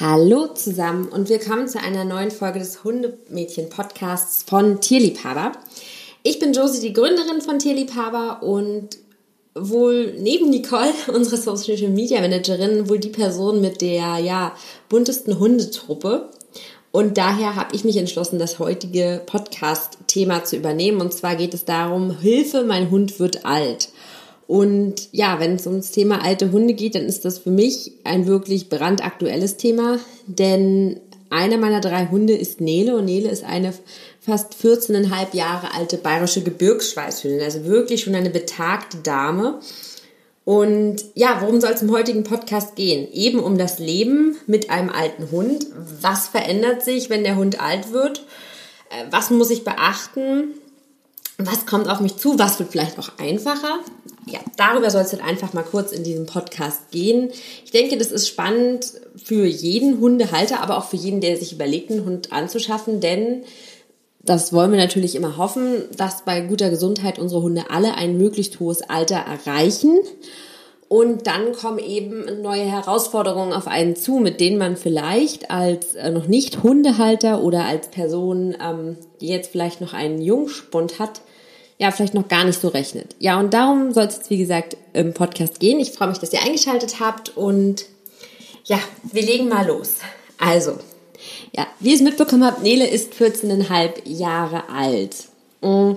Hallo zusammen und willkommen zu einer neuen Folge des Hundemädchen-Podcasts von Tierliebhaber. Ich bin Josie, die Gründerin von Tierliebhaber und wohl neben Nicole, unsere Social Media Managerin, wohl die Person mit der ja buntesten Hundetruppe. Und daher habe ich mich entschlossen, das heutige Podcast-Thema zu übernehmen. Und zwar geht es darum, Hilfe, mein Hund wird alt. Und ja, wenn es ums Thema alte Hunde geht, dann ist das für mich ein wirklich brandaktuelles Thema, denn einer meiner drei Hunde ist Nele und Nele ist eine fast 14,5 Jahre alte bayerische Gebirgsschweißhündin, also wirklich schon eine betagte Dame. Und ja, worum soll es im heutigen Podcast gehen? Eben um das Leben mit einem alten Hund. Was verändert sich, wenn der Hund alt wird? Äh, was muss ich beachten? Was kommt auf mich zu? Was wird vielleicht auch einfacher? ja, darüber soll es dann einfach mal kurz in diesem Podcast gehen. Ich denke, das ist spannend für jeden Hundehalter, aber auch für jeden, der sich überlegt, einen Hund anzuschaffen, denn das wollen wir natürlich immer hoffen, dass bei guter Gesundheit unsere Hunde alle ein möglichst hohes Alter erreichen. Und dann kommen eben neue Herausforderungen auf einen zu, mit denen man vielleicht als äh, noch nicht Hundehalter oder als Person, ähm, die jetzt vielleicht noch einen Jungspund hat, ja vielleicht noch gar nicht so rechnet. Ja, und darum soll es jetzt, wie gesagt, im Podcast gehen. Ich freue mich, dass ihr eingeschaltet habt und ja, wir legen mal los. Also, ja, wie ihr es mitbekommen habt, Nele ist 14,5 Jahre alt. Mm,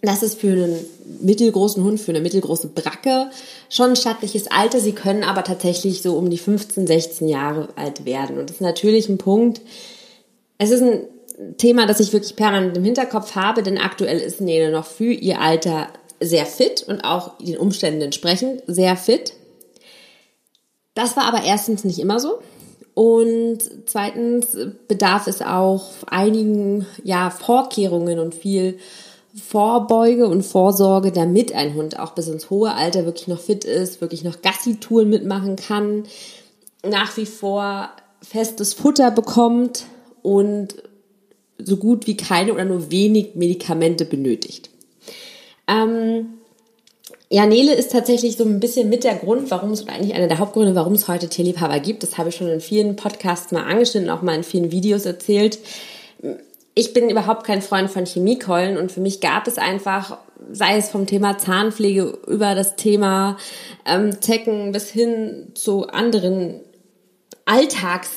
das ist für einen mittelgroßen Hund, für eine mittelgroße Bracke schon ein stattliches Alter. Sie können aber tatsächlich so um die 15, 16 Jahre alt werden. Und das ist natürlich ein Punkt. Es ist ein Thema, das ich wirklich permanent im Hinterkopf habe, denn aktuell ist Nele noch für ihr Alter sehr fit und auch den Umständen entsprechend sehr fit. Das war aber erstens nicht immer so. Und zweitens bedarf es auch einigen ja, Vorkehrungen und viel Vorbeuge und Vorsorge, damit ein Hund auch bis ins hohe Alter wirklich noch fit ist, wirklich noch Gassi-Touren mitmachen kann, nach wie vor festes Futter bekommt und so gut wie keine oder nur wenig Medikamente benötigt. Ähm, ja, Nele ist tatsächlich so ein bisschen mit der Grund, warum es, oder eigentlich einer der Hauptgründe, warum es heute Tierliebhaber gibt. Das habe ich schon in vielen Podcasts mal angeschnitten, auch mal in vielen Videos erzählt. Ich bin überhaupt kein Freund von Chemiekeulen und für mich gab es einfach, sei es vom Thema Zahnpflege über das Thema ähm, Zecken bis hin zu anderen Alltags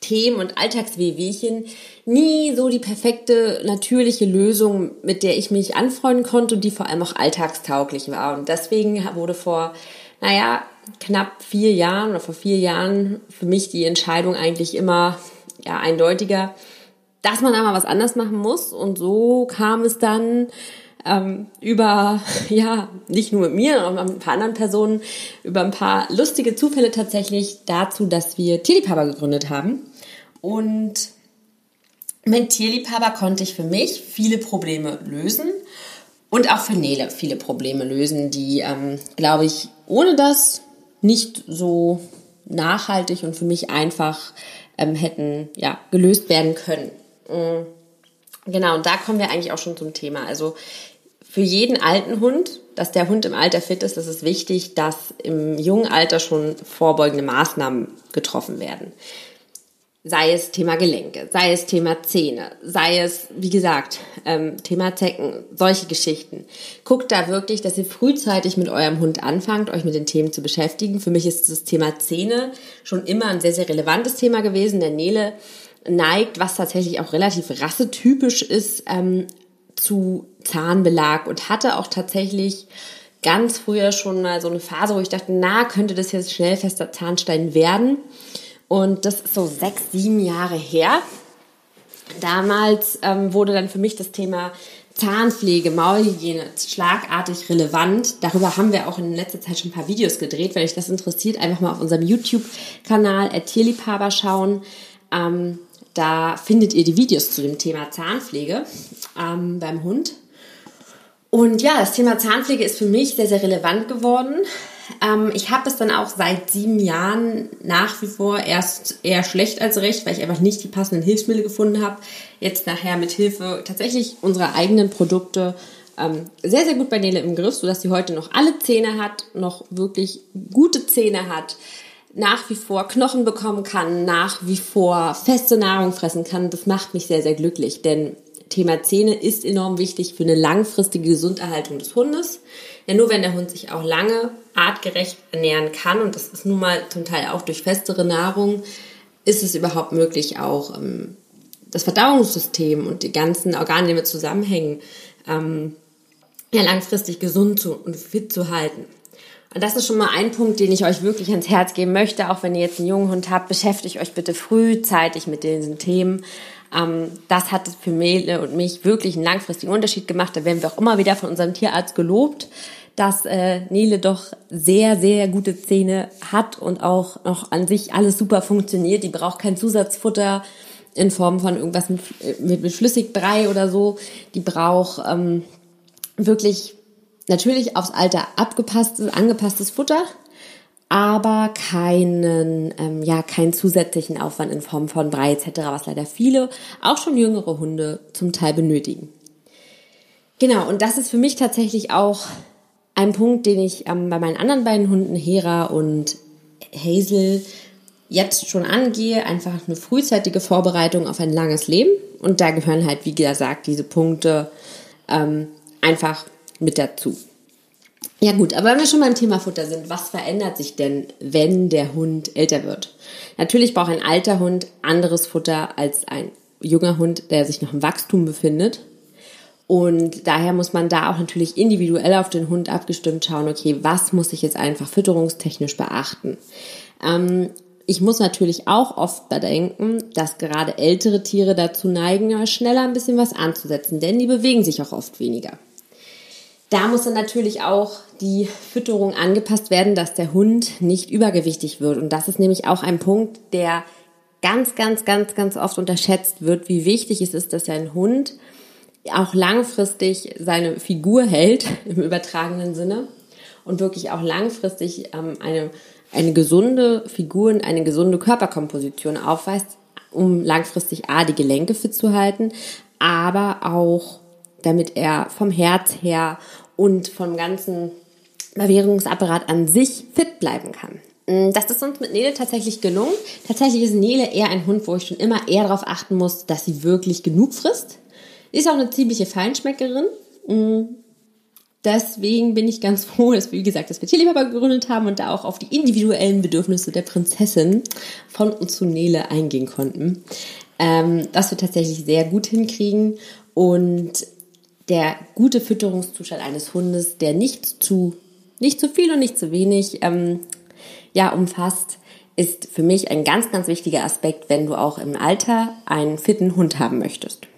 Themen und Alltagswehwehchen nie so die perfekte, natürliche Lösung, mit der ich mich anfreunden konnte und die vor allem auch alltagstauglich war. Und deswegen wurde vor, naja, knapp vier Jahren oder vor vier Jahren für mich die Entscheidung eigentlich immer ja, eindeutiger, dass man einmal was anders machen muss. Und so kam es dann ähm, über, ja, nicht nur mit mir, sondern mit ein paar anderen Personen, über ein paar lustige Zufälle tatsächlich dazu, dass wir Tierliebhaber gegründet haben. Und mit Tierliebhaber konnte ich für mich viele Probleme lösen und auch für Nele viele Probleme lösen, die, ähm, glaube ich, ohne das nicht so nachhaltig und für mich einfach ähm, hätten ja, gelöst werden können. Mhm. Genau, und da kommen wir eigentlich auch schon zum Thema. Also für jeden alten Hund, dass der Hund im Alter fit ist, ist wichtig, dass im jungen Alter schon vorbeugende Maßnahmen getroffen werden. Sei es Thema Gelenke, sei es Thema Zähne, sei es, wie gesagt, ähm, Thema Zecken, solche Geschichten. Guckt da wirklich, dass ihr frühzeitig mit eurem Hund anfangt, euch mit den Themen zu beschäftigen. Für mich ist das Thema Zähne schon immer ein sehr, sehr relevantes Thema gewesen. Der Nele neigt, was tatsächlich auch relativ rassetypisch ist, ähm, zu Zahnbelag und hatte auch tatsächlich ganz früher schon mal so eine Phase, wo ich dachte, na, könnte das jetzt schnell fester Zahnstein werden. Und das ist so sechs, sieben Jahre her. Damals ähm, wurde dann für mich das Thema Zahnpflege, Maulhygiene schlagartig relevant. Darüber haben wir auch in letzter Zeit schon ein paar Videos gedreht. Wenn euch das interessiert, einfach mal auf unserem YouTube-Kanal Tierliebhaber schauen. Ähm, da findet ihr die Videos zu dem Thema Zahnpflege ähm, beim Hund. Und ja, das Thema Zahnpflege ist für mich sehr, sehr relevant geworden. Ähm, ich habe es dann auch seit sieben Jahren nach wie vor erst eher schlecht als recht, weil ich einfach nicht die passenden Hilfsmittel gefunden habe. Jetzt nachher mit Hilfe tatsächlich unserer eigenen Produkte ähm, sehr, sehr gut bei Nele im Griff, sodass sie heute noch alle Zähne hat, noch wirklich gute Zähne hat, nach wie vor Knochen bekommen kann, nach wie vor feste Nahrung fressen kann, das macht mich sehr, sehr glücklich. Denn Thema Zähne ist enorm wichtig für eine langfristige Gesunderhaltung des Hundes. Denn nur wenn der Hund sich auch lange artgerecht ernähren kann, und das ist nun mal zum Teil auch durch festere Nahrung, ist es überhaupt möglich, auch ähm, das Verdauungssystem und die ganzen Organe, die damit zusammenhängen, ähm, ja, langfristig gesund zu, und fit zu halten. Und das ist schon mal ein Punkt, den ich euch wirklich ans Herz geben möchte. Auch wenn ihr jetzt einen jungen Hund habt, beschäftigt euch bitte frühzeitig mit diesen Themen. Ähm, das hat für Mele und mich wirklich einen langfristigen Unterschied gemacht. Da werden wir auch immer wieder von unserem Tierarzt gelobt, dass äh, Nele doch sehr, sehr gute Zähne hat und auch noch an sich alles super funktioniert. Die braucht kein Zusatzfutter in Form von irgendwas mit, mit, Flüssigbrei oder so. Die braucht ähm, wirklich natürlich aufs Alter abgepasstes, angepasstes Futter, aber keinen, ähm, ja, keinen zusätzlichen Aufwand in Form von Brei etc., was leider viele, auch schon jüngere Hunde zum Teil benötigen. Genau, und das ist für mich tatsächlich auch ein Punkt, den ich ähm, bei meinen anderen beiden Hunden, Hera und Hazel, jetzt schon angehe. Einfach eine frühzeitige Vorbereitung auf ein langes Leben. Und da gehören halt, wie gesagt, diese Punkte ähm, einfach mit dazu. Ja gut, aber wenn wir schon beim Thema Futter sind, was verändert sich denn, wenn der Hund älter wird? Natürlich braucht ein alter Hund anderes Futter als ein junger Hund, der sich noch im Wachstum befindet. Und daher muss man da auch natürlich individuell auf den Hund abgestimmt schauen, okay, was muss ich jetzt einfach fütterungstechnisch beachten? Ähm, ich muss natürlich auch oft bedenken, dass gerade ältere Tiere dazu neigen, schneller ein bisschen was anzusetzen, denn die bewegen sich auch oft weniger. Da muss dann natürlich auch die Fütterung angepasst werden, dass der Hund nicht übergewichtig wird. Und das ist nämlich auch ein Punkt, der ganz, ganz, ganz, ganz oft unterschätzt wird, wie wichtig es ist, dass ein Hund auch langfristig seine Figur hält, im übertragenen Sinne, und wirklich auch langfristig ähm, eine, eine gesunde Figur und eine gesunde Körperkomposition aufweist, um langfristig A, die Gelenke fit zu halten, aber auch damit er vom Herz her und vom ganzen Bewährungsapparat an sich fit bleiben kann. Mm, das ist uns mit Nele tatsächlich gelungen. Tatsächlich ist Nele eher ein Hund, wo ich schon immer eher darauf achten muss, dass sie wirklich genug frisst. Ist auch eine ziemliche Feinschmeckerin. Mm, deswegen bin ich ganz froh, dass wir, wie gesagt, das wir Tierliebhaber gegründet haben und da auch auf die individuellen Bedürfnisse der Prinzessin von und zu Nele eingehen konnten. Ähm, was wir tatsächlich sehr gut hinkriegen. Und der gute Fütterungszustand eines Hundes, der nicht zu, nicht zu viel und nicht zu wenig ähm, ja, umfasst, ist für mich ein ganz, ganz wichtiger Aspekt, wenn du auch im Alter einen fitten Hund haben möchtest.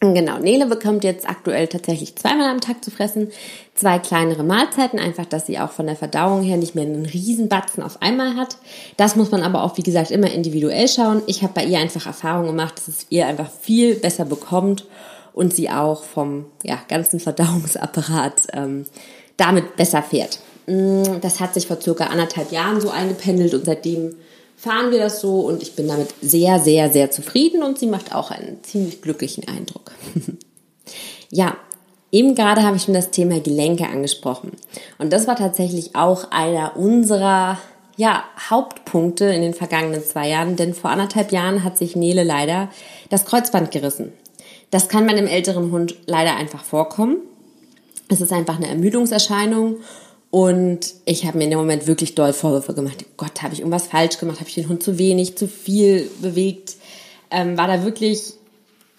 Genau, Nele bekommt jetzt aktuell tatsächlich zweimal am Tag zu fressen, zwei kleinere Mahlzeiten, einfach, dass sie auch von der Verdauung her nicht mehr einen Riesenbatzen auf einmal hat. Das muss man aber auch, wie gesagt, immer individuell schauen. Ich habe bei ihr einfach Erfahrung gemacht, dass es ihr einfach viel besser bekommt und sie auch vom ja, ganzen Verdauungsapparat ähm, damit besser fährt. Mm, das hat sich vor circa anderthalb Jahren so eingependelt und seitdem fahren wir das so und ich bin damit sehr, sehr, sehr zufrieden und sie macht auch einen ziemlich glücklichen Eindruck. ja, eben gerade habe ich schon das Thema Gelenke angesprochen und das war tatsächlich auch einer unserer ja, Hauptpunkte in den vergangenen zwei Jahren, denn vor anderthalb Jahren hat sich Nele leider das Kreuzband gerissen. Das kann bei einem älteren Hund leider einfach vorkommen. Es ist einfach eine Ermüdungserscheinung und ich habe mir in dem Moment wirklich doll Vorwürfe gemacht. Gott, habe ich irgendwas falsch gemacht? Habe ich den Hund zu wenig, zu viel bewegt? Ähm, war da wirklich,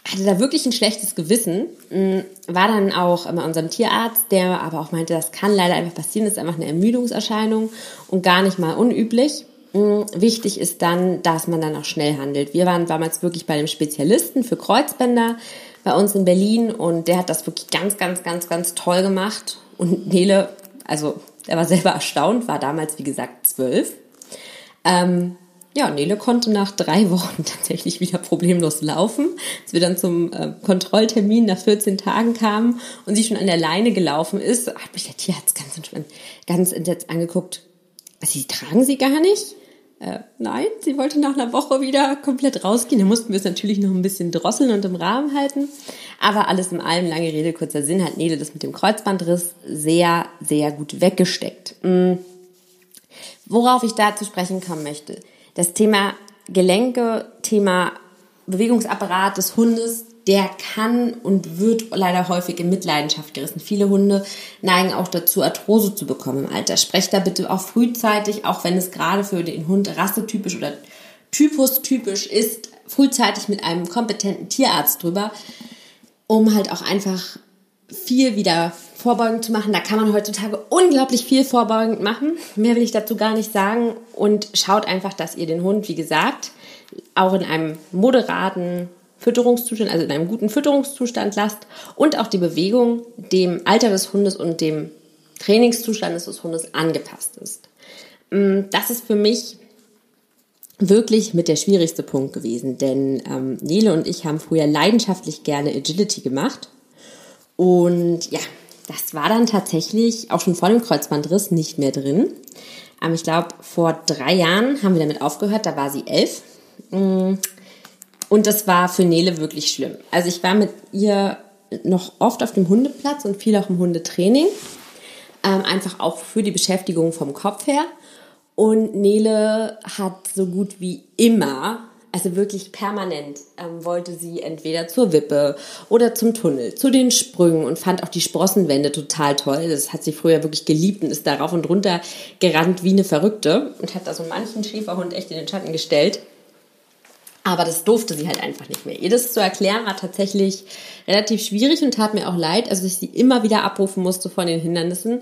hatte da wirklich ein schlechtes Gewissen. Ähm, war dann auch bei unserem Tierarzt, der aber auch meinte, das kann leider einfach passieren. Das ist einfach eine Ermüdungserscheinung und gar nicht mal unüblich. Mm, wichtig ist dann, dass man dann auch schnell handelt. Wir waren damals wirklich bei dem Spezialisten für Kreuzbänder bei uns in Berlin und der hat das wirklich ganz, ganz, ganz, ganz toll gemacht. Und Nele, also er war selber erstaunt, war damals wie gesagt zwölf. Ähm, ja, Nele konnte nach drei Wochen tatsächlich wieder problemlos laufen. Als wir dann zum äh, Kontrolltermin nach 14 Tagen kamen und sie schon an der Leine gelaufen ist, hat mich der Tierarzt ganz ganz entsetzt angeguckt. Sie tragen sie gar nicht? Äh, nein, sie wollte nach einer Woche wieder komplett rausgehen. Da mussten wir es natürlich noch ein bisschen drosseln und im Rahmen halten. Aber alles in allem, lange Rede, kurzer Sinn, hat Nele das mit dem Kreuzbandriss sehr, sehr gut weggesteckt. Mm. Worauf ich da zu sprechen kommen möchte, das Thema Gelenke, Thema Bewegungsapparat des Hundes, der kann und wird leider häufig in Mitleidenschaft gerissen. Viele Hunde neigen auch dazu, Arthrose zu bekommen im Alter. Sprecht da bitte auch frühzeitig, auch wenn es gerade für den Hund rassetypisch oder typustypisch ist, frühzeitig mit einem kompetenten Tierarzt drüber, um halt auch einfach viel wieder vorbeugend zu machen. Da kann man heutzutage unglaublich viel vorbeugend machen. Mehr will ich dazu gar nicht sagen. Und schaut einfach, dass ihr den Hund, wie gesagt, auch in einem moderaten Fütterungszustand, also in einem guten Fütterungszustand lasst und auch die Bewegung dem Alter des Hundes und dem Trainingszustand des Hundes angepasst ist. Mm, das ist für mich wirklich mit der schwierigste Punkt gewesen, denn ähm, Nele und ich haben früher leidenschaftlich gerne Agility gemacht und ja, das war dann tatsächlich auch schon vor dem Kreuzbandriss nicht mehr drin. Ähm, ich glaube, vor drei Jahren haben wir damit aufgehört, da war sie elf. Und das war für Nele wirklich schlimm. Also ich war mit ihr noch oft auf dem Hundeplatz und viel auch im Hundetraining. Ähm, einfach auch für die Beschäftigung vom Kopf her. Und Nele hat so gut wie immer, also wirklich permanent, ähm, wollte sie entweder zur Wippe oder zum Tunnel, zu den Sprüngen und fand auch die Sprossenwände total toll. Das hat sie früher wirklich geliebt und ist darauf und runter gerannt wie eine Verrückte und hat da so manchen Schäferhund echt in den Schatten gestellt. Aber das durfte sie halt einfach nicht mehr. Ihr das zu erklären war tatsächlich relativ schwierig und tat mir auch leid, also ich sie immer wieder abrufen musste von den Hindernissen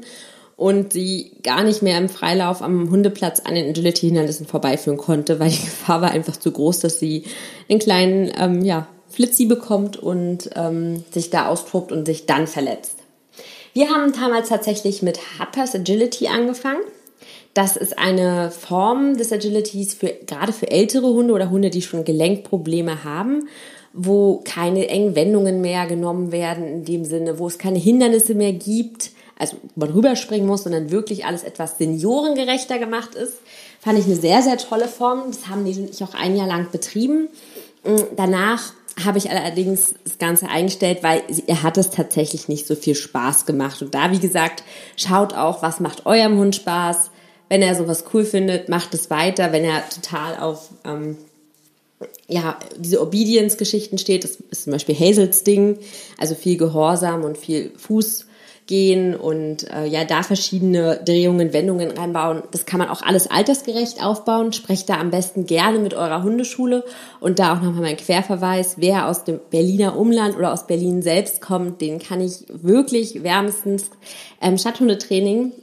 und sie gar nicht mehr im Freilauf am Hundeplatz an den Agility-Hindernissen vorbeiführen konnte, weil die Gefahr war einfach zu groß, dass sie einen kleinen ähm, ja, Flitzi bekommt und ähm, sich da austobt und sich dann verletzt. Wir haben damals tatsächlich mit Happers Agility angefangen. Das ist eine Form des Agilities für, gerade für ältere Hunde oder Hunde, die schon Gelenkprobleme haben, wo keine engen Wendungen mehr genommen werden in dem Sinne, wo es keine Hindernisse mehr gibt, also man rüberspringen muss, sondern wirklich alles etwas seniorengerechter gemacht ist. Fand ich eine sehr, sehr tolle Form. Das haben die ich auch ein Jahr lang betrieben. Mm, danach habe ich allerdings das Ganze eingestellt, weil er hat es tatsächlich nicht so viel Spaß gemacht. Und da, wie gesagt, schaut auch, was macht eurem Hund Spaß wenn er sowas cool findet, macht es weiter. Wenn er total auf ähm, ja, diese Obedience-Geschichten steht, das ist zum Beispiel Hazels Ding, also viel Gehorsam und viel Fuß gehen und äh, ja, da verschiedene Drehungen, Wendungen reinbauen. Das kann man auch alles altersgerecht aufbauen. Sprecht da am besten gerne mit eurer Hundeschule und da auch nochmal mein Querverweis. Wer aus dem Berliner Umland oder aus Berlin selbst kommt, den kann ich wirklich wärmstens ähm, Stadthundetraining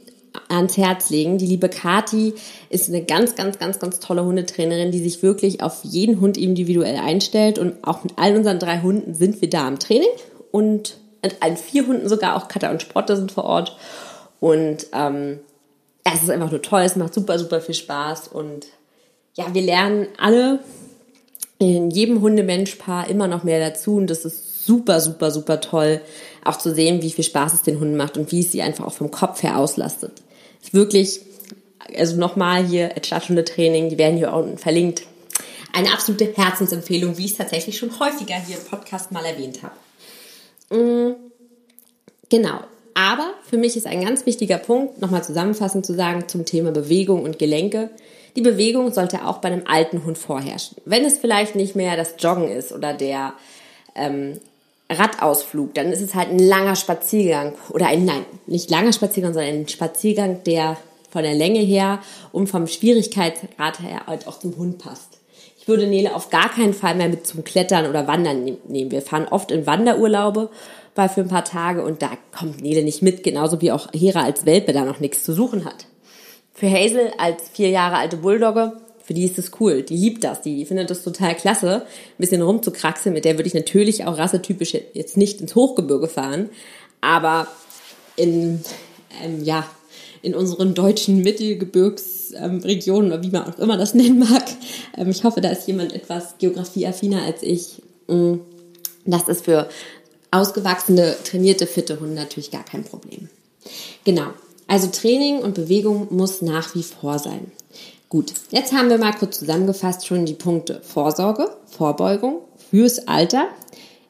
ans Herz legen. Die liebe Kati ist eine ganz, ganz, ganz, ganz tolle Hundetrainerin, die sich wirklich auf jeden Hund individuell einstellt. Und auch mit all unseren drei Hunden sind wir da im Training. Und mit allen vier Hunden sogar, auch Katter und Sprotte sind vor Ort. Und ähm, es ist einfach nur toll, es macht super, super viel Spaß. Und ja, wir lernen alle in jedem Hundemenschpaar immer noch mehr dazu. Und das ist super, super, super toll, auch zu sehen, wie viel Spaß es den Hunden macht und wie es sie einfach auch vom Kopf her auslastet wirklich, also nochmal hier Stadthunde-Training, die werden hier unten verlinkt. Eine absolute Herzensempfehlung, wie ich es tatsächlich schon häufiger hier im Podcast mal erwähnt habe. Mm, genau. Aber für mich ist ein ganz wichtiger Punkt, nochmal zusammenfassend zu sagen, zum Thema Bewegung und Gelenke. Die Bewegung sollte auch bei einem alten Hund vorherrschen. Wenn es vielleicht nicht mehr das Joggen ist oder der ähm, Radausflug, dann ist es halt ein langer Spaziergang oder ein, nein, nicht langer Spaziergang, sondern ein Spaziergang, der von der Länge her und vom Schwierigkeitsgrad her halt auch zum Hund passt. Ich würde Nele auf gar keinen Fall mehr mit zum Klettern oder Wandern nehmen. Wir fahren oft in Wanderurlaube bei für ein paar Tage und da kommt Nele nicht mit, genauso wie auch Hera als Welpe da noch nichts zu suchen hat. Für Hazel als vier Jahre alte Bulldogge für die ist das cool. Die liebt das. Die findet das total klasse, ein bisschen rumzukraxeln. Mit der würde ich natürlich auch rassetypisch jetzt nicht ins Hochgebirge fahren. Aber in, ähm, ja, in unseren deutschen Mittelgebirgsregionen oder wie man auch immer das nennen mag. Ähm, ich hoffe, da ist jemand etwas geografieaffiner als ich. Mm, das ist für ausgewachsene, trainierte, fitte Hunde natürlich gar kein Problem. Genau. Also Training und Bewegung muss nach wie vor sein. Gut, jetzt haben wir mal kurz zusammengefasst schon die Punkte Vorsorge, Vorbeugung, fürs Alter,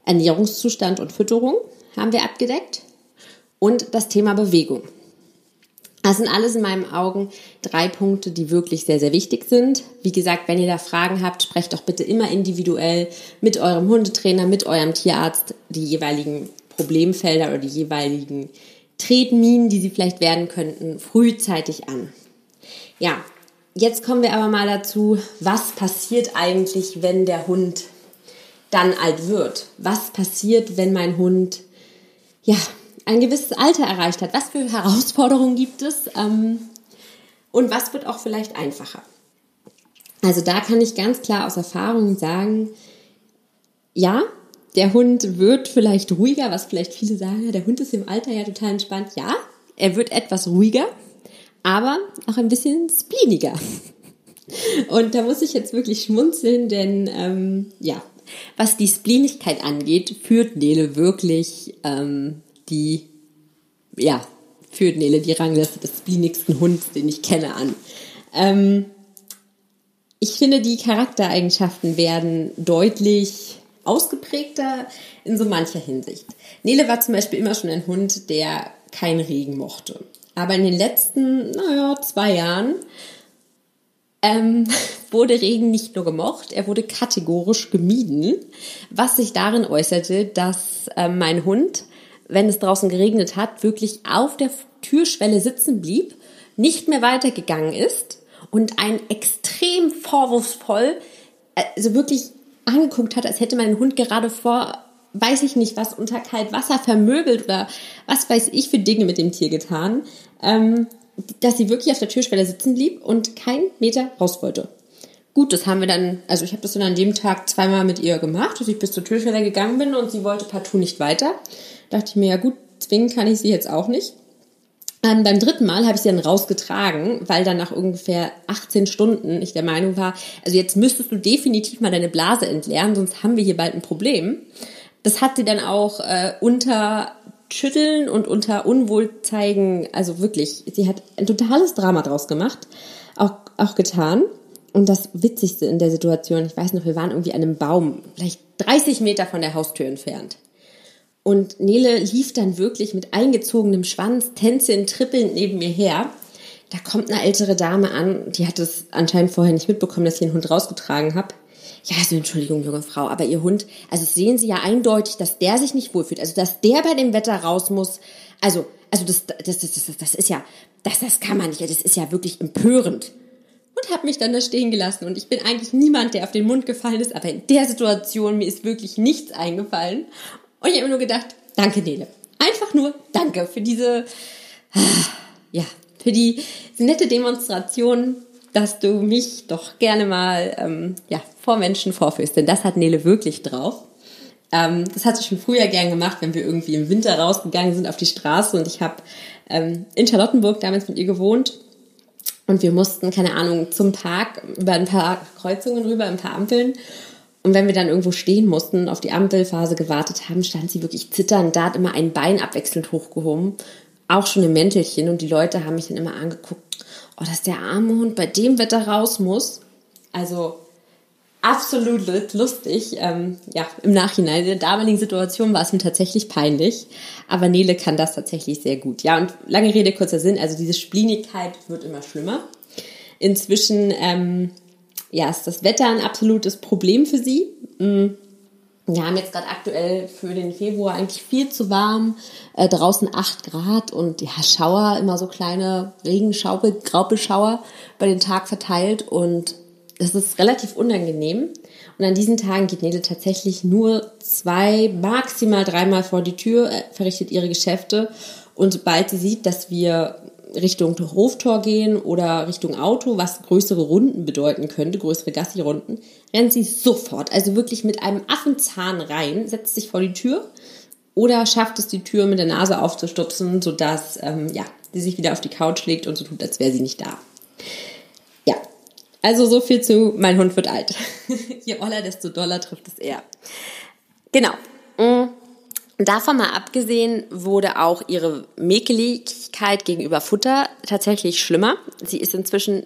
Ernährungszustand und Fütterung haben wir abgedeckt und das Thema Bewegung. Das sind alles in meinen Augen drei Punkte, die wirklich sehr, sehr wichtig sind. Wie gesagt, wenn ihr da Fragen habt, sprecht doch bitte immer individuell mit eurem Hundetrainer, mit eurem Tierarzt die jeweiligen Problemfelder oder die jeweiligen Tretminen, die sie vielleicht werden könnten, frühzeitig an. Ja, jetzt kommen wir aber mal dazu, was passiert eigentlich, wenn der Hund dann alt wird? Was passiert, wenn mein Hund ja ein gewisses Alter erreicht hat? Was für Herausforderungen gibt es? Ähm, und was wird auch vielleicht einfacher? Also da kann ich ganz klar aus Erfahrung sagen, ja, der Hund wird vielleicht ruhiger, was vielleicht viele sagen, der Hund ist im Alter ja total entspannt. Ja, er wird etwas ruhiger, aber auch ein bisschen spleeniger. Und da muss ich jetzt wirklich schmunzeln, denn ähm, ja, was die Spleenigkeit angeht, führt Nele wirklich ähm, die, ja, führt Nele die Rangliste des spleenigsten Hunds, den ich kenne, an. Ähm, ich finde, die Charaktereigenschaften werden deutlich ausgeprägter in so mancher Hinsicht. Nele war zum Beispiel immer schon ein Hund, der keinen Regen mochte. Aber in den letzten, naja, zwei Jahren ähm, wurde Regen nicht nur gemocht, er wurde kategorisch gemieden, was sich darin äußerte, dass äh, mein Hund, wenn es draußen geregnet hat, wirklich auf der Türschwelle sitzen blieb, nicht mehr weitergegangen ist und ein extrem vorwurfsvoll, also wirklich angeguckt hat, als hätte mein Hund gerade vor, weiß ich nicht was, unter Kaltwasser vermöbelt oder was weiß ich für Dinge mit dem Tier getan, ähm, dass sie wirklich auf der Türschwelle sitzen blieb und keinen Meter raus wollte. Gut, das haben wir dann, also ich habe das dann an dem Tag zweimal mit ihr gemacht, dass ich bis zur Türschwelle gegangen bin und sie wollte partout nicht weiter. dachte ich mir, ja gut, zwingen kann ich sie jetzt auch nicht. Ähm, beim dritten Mal habe ich sie dann rausgetragen, weil dann nach ungefähr 18 Stunden ich der Meinung war, also jetzt müsstest du definitiv mal deine Blase entleeren, sonst haben wir hier bald ein Problem. Das hat sie dann auch äh, unter Schütteln und unter Unwohlzeigen, also wirklich, sie hat ein totales Drama draus gemacht, auch, auch getan. Und das Witzigste in der Situation, ich weiß noch, wir waren irgendwie an einem Baum, vielleicht 30 Meter von der Haustür entfernt. Und Nele lief dann wirklich mit eingezogenem Schwanz, tänzelnd, trippelnd neben mir her. Da kommt eine ältere Dame an, die hat es anscheinend vorher nicht mitbekommen, dass ich den Hund rausgetragen habe. Ja, also Entschuldigung, junge Frau, aber Ihr Hund, also sehen Sie ja eindeutig, dass der sich nicht wohlfühlt. Also, dass der bei dem Wetter raus muss. Also, also das, das, das, das, das ist ja, das, das kann man nicht. Das ist ja wirklich empörend. Und habe mich dann da stehen gelassen. Und ich bin eigentlich niemand, der auf den Mund gefallen ist, aber in der Situation, mir ist wirklich nichts eingefallen. Und ich habe nur gedacht, danke Nele. Einfach nur danke für diese, ja, für die nette Demonstration, dass du mich doch gerne mal ähm, ja, vor Menschen vorführst. Denn das hat Nele wirklich drauf. Ähm, das hat sie schon früher gern gemacht, wenn wir irgendwie im Winter rausgegangen sind auf die Straße. Und ich habe ähm, in Charlottenburg damals mit ihr gewohnt. Und wir mussten, keine Ahnung, zum Park über ein paar Kreuzungen rüber, ein paar Ampeln. Und wenn wir dann irgendwo stehen mussten, auf die Ampelphase gewartet haben, stand sie wirklich zitternd. Da hat immer ein Bein abwechselnd hochgehoben, auch schon im Mäntelchen. Und die Leute haben mich dann immer angeguckt, oh, dass der arme Hund bei dem Wetter raus muss. Also absolut lustig. Ähm, ja, im Nachhinein, in der damaligen Situation war es mir tatsächlich peinlich. Aber Nele kann das tatsächlich sehr gut. Ja, und lange Rede, kurzer Sinn. Also diese Splinigkeit wird immer schlimmer. Inzwischen ähm, ja, ist das Wetter ein absolutes Problem für sie. Wir haben jetzt gerade aktuell für den Februar eigentlich viel zu warm. Äh, draußen 8 Grad und ja, Schauer, immer so kleine Regenschaupe, Graupelschauer über den Tag verteilt und das ist relativ unangenehm. Und an diesen Tagen geht Nele tatsächlich nur zwei, maximal dreimal vor die Tür, äh, verrichtet ihre Geschäfte. Und sobald sie sieht, dass wir Richtung Hoftor gehen oder Richtung Auto, was größere Runden bedeuten könnte, größere Gassi-Runden, rennt sie sofort, also wirklich mit einem Affenzahn rein, setzt sich vor die Tür oder schafft es, die Tür mit der Nase aufzustupsen, sodass ähm, ja, sie sich wieder auf die Couch legt und so tut, als wäre sie nicht da. Ja, also so viel zu mein Hund wird alt. Je oller, desto doller trifft es eher. Genau. Mm. Davon mal abgesehen wurde auch ihre Mäkeligkeit gegenüber Futter tatsächlich schlimmer. Sie ist inzwischen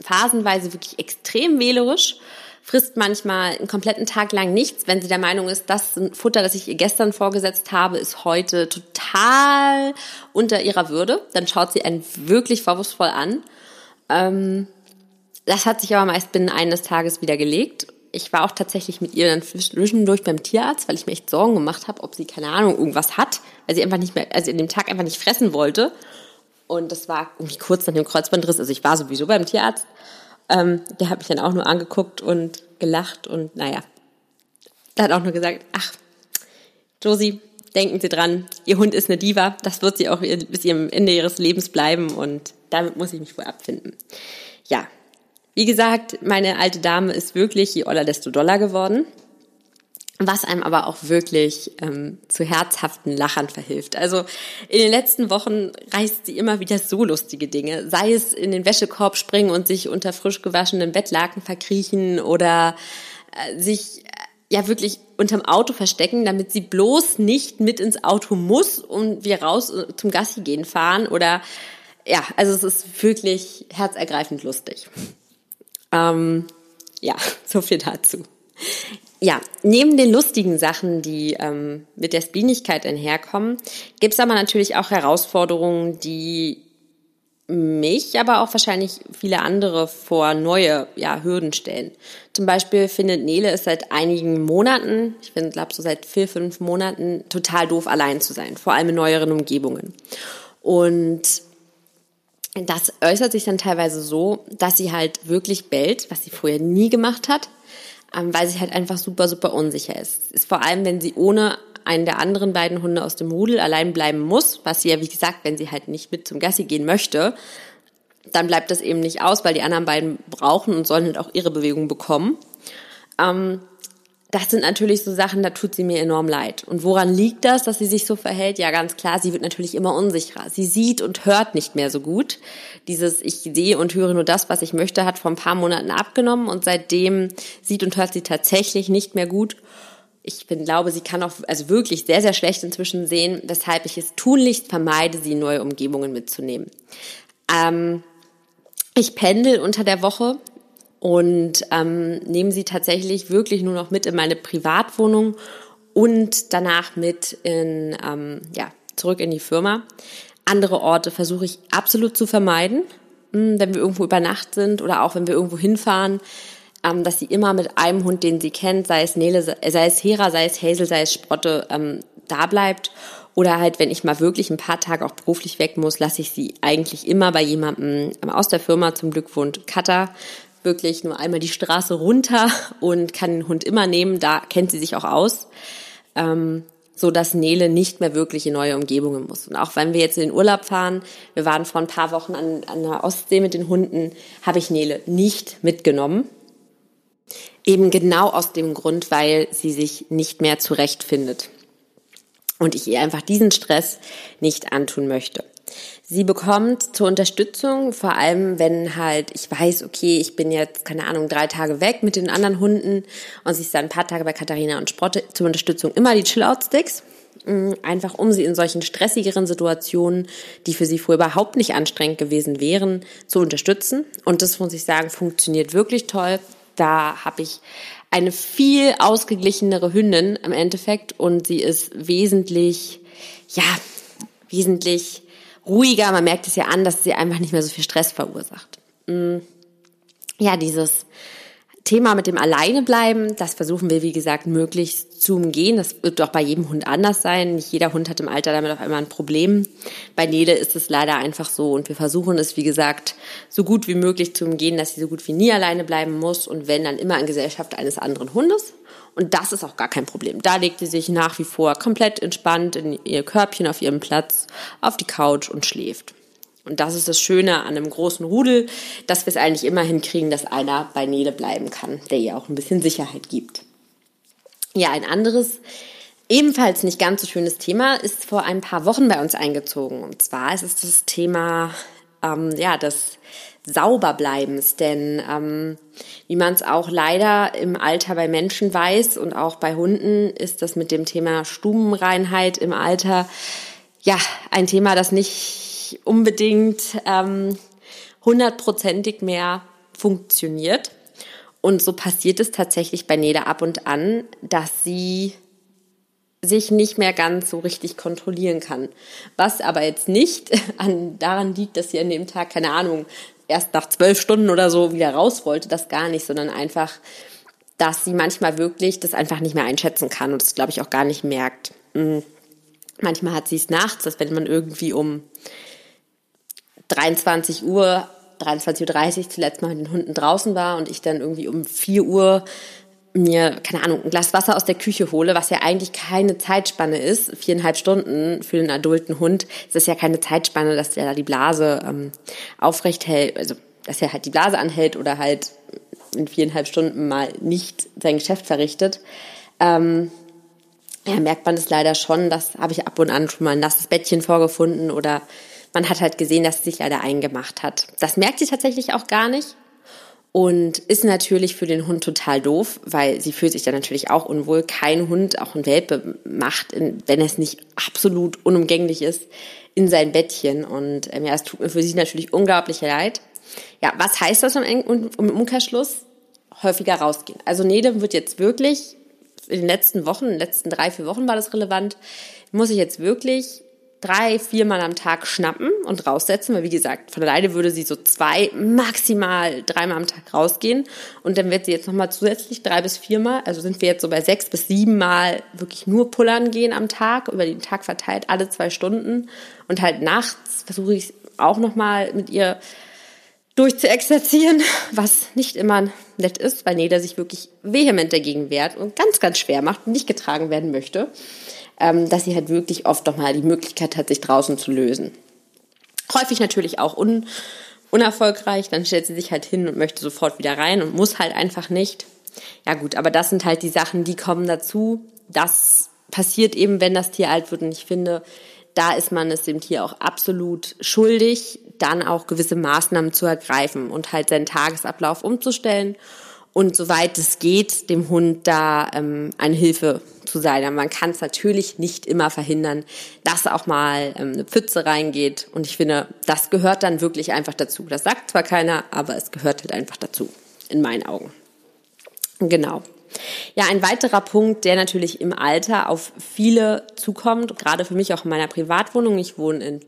phasenweise wirklich extrem wählerisch, frisst manchmal einen kompletten Tag lang nichts, wenn sie der Meinung ist, das Futter, das ich ihr gestern vorgesetzt habe, ist heute total unter ihrer Würde. Dann schaut sie einen wirklich vorwurfsvoll an. Ähm, das hat sich aber meist binnen eines Tages wieder gelegt. Ich war auch tatsächlich mit ihr dann zwischendurch beim Tierarzt, weil ich mir echt Sorgen gemacht habe, ob sie, keine Ahnung, irgendwas hat, weil sie einfach nicht mehr, also in dem Tag einfach nicht fressen wollte. Und das war irgendwie kurz nach dem Kreuzbandriss. Also ich war sowieso beim Tierarzt. Ähm, der hat mich dann auch nur angeguckt und gelacht und naja. Der hat auch nur gesagt, ach, Josie, denken Sie dran, Ihr Hund ist eine Diva. Das wird sie auch bis ihrem Ende ihres Lebens bleiben und damit muss ich mich wohl abfinden. Ja, wie gesagt, meine alte Dame ist wirklich je oller, desto doller geworden was einem aber auch wirklich ähm, zu herzhaften Lachern verhilft. Also in den letzten Wochen reißt sie immer wieder so lustige Dinge, sei es in den Wäschekorb springen und sich unter frisch gewaschenen Bettlaken verkriechen oder äh, sich äh, ja wirklich unterm Auto verstecken, damit sie bloß nicht mit ins Auto muss und wir raus äh, zum Gassi gehen fahren oder ja, also es ist wirklich herzergreifend lustig. Ähm, ja, so viel dazu ja, neben den lustigen Sachen, die ähm, mit der Spleenigkeit einherkommen, gibt es aber natürlich auch Herausforderungen, die mich, aber auch wahrscheinlich viele andere vor neue ja, Hürden stellen. Zum Beispiel findet Nele es seit einigen Monaten, ich glaube so seit vier, fünf Monaten, total doof, allein zu sein, vor allem in neueren Umgebungen. Und das äußert sich dann teilweise so, dass sie halt wirklich bellt, was sie vorher nie gemacht hat ähm, weil sie halt einfach super, super unsicher ist. Ist vor allem, wenn sie ohne einen der anderen beiden Hunde aus dem Rudel allein bleiben muss, was sie ja, wie gesagt, wenn sie halt nicht mit zum Gassi gehen möchte, dann bleibt das eben nicht aus, weil die anderen beiden brauchen und sollen halt auch ihre Bewegung bekommen. Ähm, das sind natürlich so Sachen, da tut sie mir enorm leid. Und woran liegt das, dass sie sich so verhält? Ja, ganz klar, sie wird natürlich immer unsicherer. Sie sieht und hört nicht mehr so gut. Dieses Ich sehe und höre nur das, was ich möchte, hat vor ein paar Monaten abgenommen und seitdem sieht und hört sie tatsächlich nicht mehr gut. Ich bin, glaube, sie kann auch also wirklich sehr, sehr schlecht inzwischen sehen, weshalb ich es tunlichst vermeide, sie in neue Umgebungen mitzunehmen. Ähm, ich pendel unter der Woche und ähm, nehme sie tatsächlich wirklich nur noch mit in meine Privatwohnung und danach mit in, ähm, ja, zurück in die Firma. Andere Orte versuche ich absolut zu vermeiden, hm, wenn wir irgendwo über Nacht sind oder auch wenn wir irgendwo hinfahren, ähm, dass sie immer mit einem Hund, den sie kennt, sei es Nele, sei es Hera, sei es Hazel, sei es Sprotte, ähm, da bleibt. Oder halt, wenn ich mal wirklich ein paar Tage auch beruflich weg muss, lasse ich sie eigentlich immer bei jemandem ähm, aus der Firma, zum Glück wohnt Cutter, wirklich nur einmal die Straße runter und kann den Hund immer nehmen. Da kennt sie sich auch aus. Ähm, so dass Nele nicht mehr wirklich in neue Umgebungen muss. Und auch wenn wir jetzt in den Urlaub fahren, wir waren vor ein paar Wochen an, an der Ostsee mit den Hunden, habe ich Nele nicht mitgenommen. Eben genau aus dem Grund, weil sie sich nicht mehr zurechtfindet. Und ich ihr einfach diesen Stress nicht antun möchte. Sie bekommt zur Unterstützung, vor allem wenn halt ich weiß, okay, ich bin jetzt, keine Ahnung, drei Tage weg mit den anderen Hunden und sie ist dann ein paar Tage bei Katharina und Sprotte zur Unterstützung immer die Chill-Out-Sticks. Mm, einfach um sie in solchen stressigeren Situationen, die für sie vorher überhaupt nicht anstrengend gewesen wären, zu unterstützen. Und das muss ich sagen, funktioniert wirklich toll. Da habe ich eine viel ausgeglichenere Hündin im Endeffekt und sie ist wesentlich, ja, wesentlich ruhiger. Man merkt es ja an, dass sie einfach nicht mehr so viel Stress verursacht. Mm. Ja, dieses Thema mit dem Alleinebleiben, das versuchen wir, wie gesagt, möglichst zu umgehen. Das wird auch bei jedem Hund anders sein. Nicht jeder Hund hat im Alter damit auf einmal ein Problem. Bei Nede ist es leider einfach so. Und wir versuchen es, wie gesagt, so gut wie möglich zu umgehen, dass sie so gut wie nie alleine bleiben muss. Und wenn, dann immer in Gesellschaft eines anderen Hundes. Und das ist auch gar kein Problem. Da legt sie sich nach wie vor komplett entspannt in ihr Körbchen auf ihrem Platz auf die Couch und schläft. Und das ist das Schöne an einem großen Rudel, dass wir es eigentlich immer hinkriegen, dass einer bei Nele bleiben kann, der ihr auch ein bisschen Sicherheit gibt. Ja, ein anderes, ebenfalls nicht ganz so schönes Thema ist vor ein paar Wochen bei uns eingezogen. Und zwar ist es das Thema, ähm, ja, das Sauberbleibens, denn ähm, wie man es auch leider im Alter bei Menschen weiß und auch bei Hunden, ist das mit dem Thema Stubenreinheit im Alter ja ein Thema, das nicht unbedingt ähm, hundertprozentig mehr funktioniert. Und so passiert es tatsächlich bei Neda ab und an, dass sie sich nicht mehr ganz so richtig kontrollieren kann. Was aber jetzt nicht an, daran liegt, dass sie an dem Tag, keine Ahnung, erst nach zwölf Stunden oder so wieder raus wollte, das gar nicht, sondern einfach, dass sie manchmal wirklich das einfach nicht mehr einschätzen kann und das, glaube ich, auch gar nicht merkt. Mhm. Manchmal hat sie es nachts, dass wenn man irgendwie um 23 Uhr, 23.30 Uhr zuletzt mal mit den Hunden draußen war und ich dann irgendwie um 4 Uhr mir, keine Ahnung, ein Glas Wasser aus der Küche hole, was ja eigentlich keine Zeitspanne ist, viereinhalb Stunden für einen adulten Hund, ist das ja keine Zeitspanne, dass der da die Blase ähm, aufrecht hält, also dass er halt die Blase anhält oder halt in viereinhalb Stunden mal nicht sein Geschäft verrichtet. Ähm, ja, merkt man das leider schon, das habe ich ab und an schon mal ein nasses Bettchen vorgefunden oder man hat halt gesehen, dass sie sich leider eingemacht hat. Das merkt sie tatsächlich auch gar nicht und ist natürlich für den Hund total doof, weil sie fühlt sich dann natürlich auch unwohl. Kein Hund, auch ein Welpe, macht, wenn es nicht absolut unumgänglich ist, in sein Bettchen. Und ähm, ja, es tut mir für sie natürlich unglaublich leid. Ja, was heißt das im, im Umkehrschluss? Häufiger rausgehen. Also Nede wird jetzt wirklich in den letzten Wochen, in den letzten drei, vier Wochen war das relevant, muss ich jetzt wirklich drei, viermal am Tag schnappen und raussetzen, weil wie gesagt, von alleine würde sie so zwei, maximal dreimal am Tag rausgehen. Und dann wird sie jetzt nochmal zusätzlich drei bis viermal, also sind wir jetzt so bei sechs bis sieben Mal wirklich nur pullern gehen am Tag, über den Tag verteilt, alle zwei Stunden. Und halt nachts versuche ich auch nochmal mit ihr durchzuexerzieren, was nicht immer nett ist, weil Neda sich wirklich vehement dagegen wehrt und ganz, ganz schwer macht und nicht getragen werden möchte dass sie halt wirklich oft doch mal die Möglichkeit hat, sich draußen zu lösen. Häufig natürlich auch un unerfolgreich, dann stellt sie sich halt hin und möchte sofort wieder rein und muss halt einfach nicht. Ja gut, aber das sind halt die Sachen, die kommen dazu. Das passiert eben, wenn das Tier alt wird und ich finde, da ist man es dem Tier auch absolut schuldig, dann auch gewisse Maßnahmen zu ergreifen und halt seinen Tagesablauf umzustellen und soweit es geht, dem Hund da ähm, eine Hilfe zu sein. Aber man kann es natürlich nicht immer verhindern, dass auch mal ähm, eine Pfütze reingeht. Und ich finde, das gehört dann wirklich einfach dazu. Das sagt zwar keiner, aber es gehört halt einfach dazu, in meinen Augen. Genau. Ja, ein weiterer Punkt, der natürlich im Alter auf viele zukommt, gerade für mich auch in meiner Privatwohnung. Ich wohne in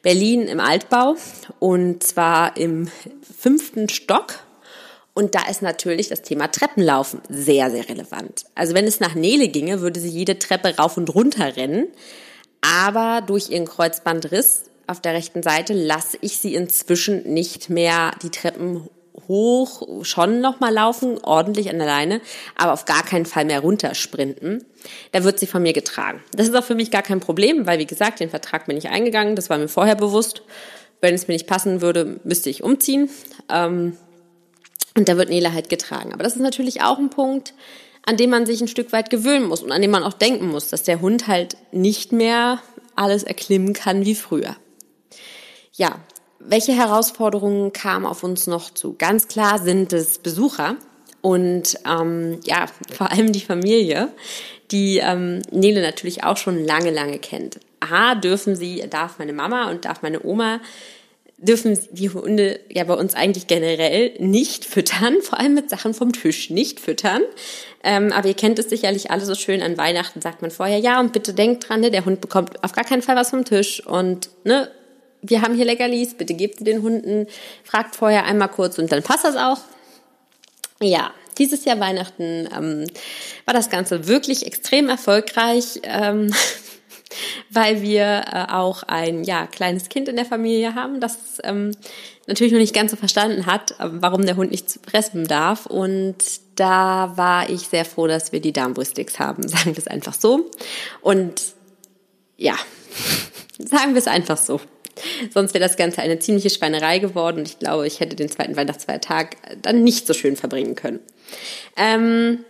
Berlin im Altbau und zwar im fünften Stock und da ist natürlich das Thema Treppenlaufen sehr, sehr relevant. Also wenn es nach Nele ginge, würde sie jede Treppe rauf und runter rennen. Aber durch ihren Kreuzbandriss auf der rechten Seite lasse ich sie inzwischen nicht mehr die Treppen hoch schon nochmal laufen, ordentlich an der Leine, aber auf gar keinen Fall mehr runtersprinten. Da wird sie von mir getragen. Das ist auch für mich gar kein Problem, weil wie gesagt, den Vertrag bin ich eingegangen, das war mir vorher bewusst. Wenn es mir nicht passen würde, müsste ich umziehen. Ähm, und da wird Nele halt getragen. Aber das ist natürlich auch ein Punkt, an dem man sich ein Stück weit gewöhnen muss und an dem man auch denken muss, dass der Hund halt nicht mehr alles erklimmen kann wie früher. Ja, welche Herausforderungen kamen auf uns noch zu? Ganz klar sind es Besucher und ähm, ja, vor allem die Familie, die ähm, Nele natürlich auch schon lange, lange kennt. A, dürfen sie, darf meine Mama und darf meine Oma dürfen die Hunde ja bei uns eigentlich generell nicht füttern, vor allem mit Sachen vom Tisch nicht füttern. Ähm, aber ihr kennt es sicherlich alle so schön an Weihnachten, sagt man vorher, ja, und bitte denkt dran, ne, der Hund bekommt auf gar keinen Fall was vom Tisch und ne, wir haben hier Leckerlis, bitte gebt sie den Hunden, fragt vorher einmal kurz und dann passt das auch. Ja, dieses Jahr Weihnachten ähm, war das Ganze wirklich extrem erfolgreich. Ähm, weil wir äh, auch ein ja, kleines Kind in der Familie haben, das ähm, natürlich noch nicht ganz so verstanden hat, äh, warum der Hund nicht fressen darf. Und da war ich sehr froh, dass wir die Darmbrüsticks haben, sagen wir es einfach so. Und ja, sagen wir es einfach so. Sonst wäre das Ganze eine ziemliche Schweinerei geworden und ich glaube, ich hätte den zweiten Weihnachtsfeiertag dann nicht so schön verbringen können. Ähm,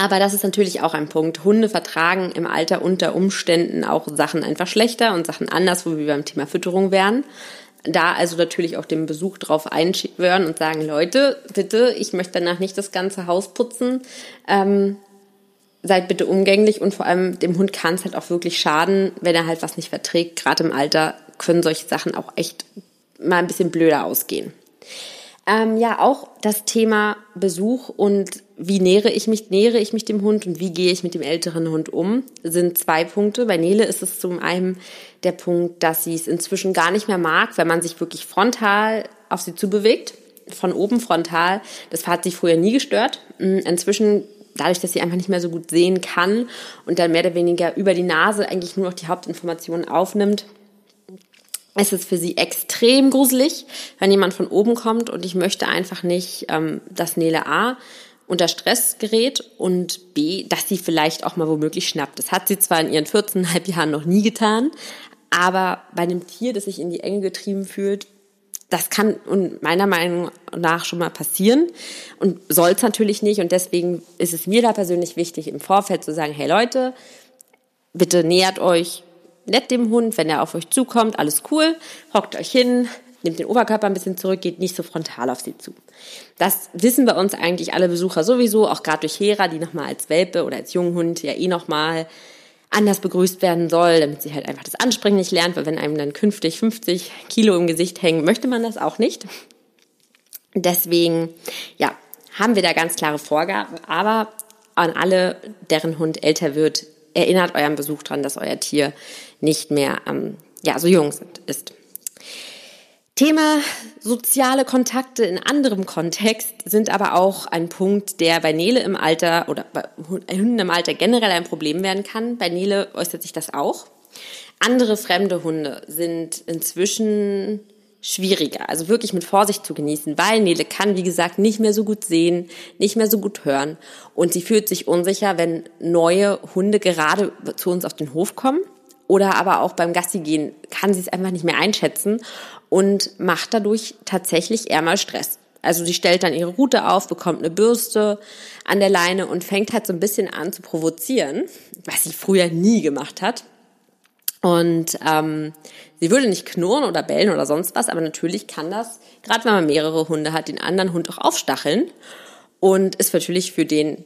aber das ist natürlich auch ein Punkt. Hunde vertragen im Alter unter Umständen auch Sachen einfach schlechter und Sachen anders, wo wir beim Thema Fütterung wären. Da also natürlich auch den Besuch drauf einschwören und sagen, Leute, bitte, ich möchte danach nicht das ganze Haus putzen. Ähm, seid bitte umgänglich und vor allem dem Hund kann es halt auch wirklich schaden, wenn er halt was nicht verträgt. Gerade im Alter können solche Sachen auch echt mal ein bisschen blöder ausgehen. Ähm, ja, auch das Thema Besuch und wie nähere ich mich, nähere ich mich dem Hund und wie gehe ich mit dem älteren Hund um, sind zwei Punkte. Bei Nele ist es zum einen der Punkt, dass sie es inzwischen gar nicht mehr mag, wenn man sich wirklich frontal auf sie zubewegt, von oben frontal. Das hat sie früher nie gestört. Mm, inzwischen dadurch, dass sie einfach nicht mehr so gut sehen kann und dann mehr oder weniger über die Nase eigentlich nur noch die Hauptinformationen aufnimmt, ist es für sie extrem gruselig, wenn jemand von oben kommt und ich möchte einfach nicht, ähm, dass Nele A unter Stress gerät und B, dass sie vielleicht auch mal womöglich schnappt. Das hat sie zwar in ihren 14,5 Jahren noch nie getan, aber bei einem Tier, das sich in die Enge getrieben fühlt, das kann und meiner Meinung nach schon mal passieren und soll es natürlich nicht. Und deswegen ist es mir da persönlich wichtig, im Vorfeld zu sagen, hey Leute, bitte nähert euch nett dem Hund, wenn er auf euch zukommt, alles cool, hockt euch hin, nehmt den Oberkörper ein bisschen zurück, geht nicht so frontal auf sie zu. Das wissen bei uns eigentlich alle Besucher sowieso, auch gerade durch Hera, die nochmal als Welpe oder als Junghund ja eh nochmal anders begrüßt werden soll, damit sie halt einfach das Anspringen nicht lernt, weil wenn einem dann künftig 50 Kilo im Gesicht hängen, möchte man das auch nicht. Deswegen, ja, haben wir da ganz klare Vorgaben, aber an alle, deren Hund älter wird, erinnert euren Besuch dran, dass euer Tier nicht mehr ähm, ja, so jung sind, ist. Thema soziale Kontakte in anderem Kontext sind aber auch ein Punkt, der bei Nele im Alter oder bei Hunden im Alter generell ein Problem werden kann. Bei Nele äußert sich das auch. Andere fremde Hunde sind inzwischen schwieriger, also wirklich mit Vorsicht zu genießen, weil Nele kann, wie gesagt, nicht mehr so gut sehen, nicht mehr so gut hören und sie fühlt sich unsicher, wenn neue Hunde gerade zu uns auf den Hof kommen oder aber auch beim Gassi gehen kann sie es einfach nicht mehr einschätzen und macht dadurch tatsächlich eher mal Stress. Also sie stellt dann ihre Route auf, bekommt eine Bürste an der Leine und fängt halt so ein bisschen an zu provozieren, was sie früher nie gemacht hat. Und ähm, sie würde nicht knurren oder bellen oder sonst was, aber natürlich kann das, gerade wenn man mehrere Hunde hat, den anderen Hund auch aufstacheln und ist natürlich für den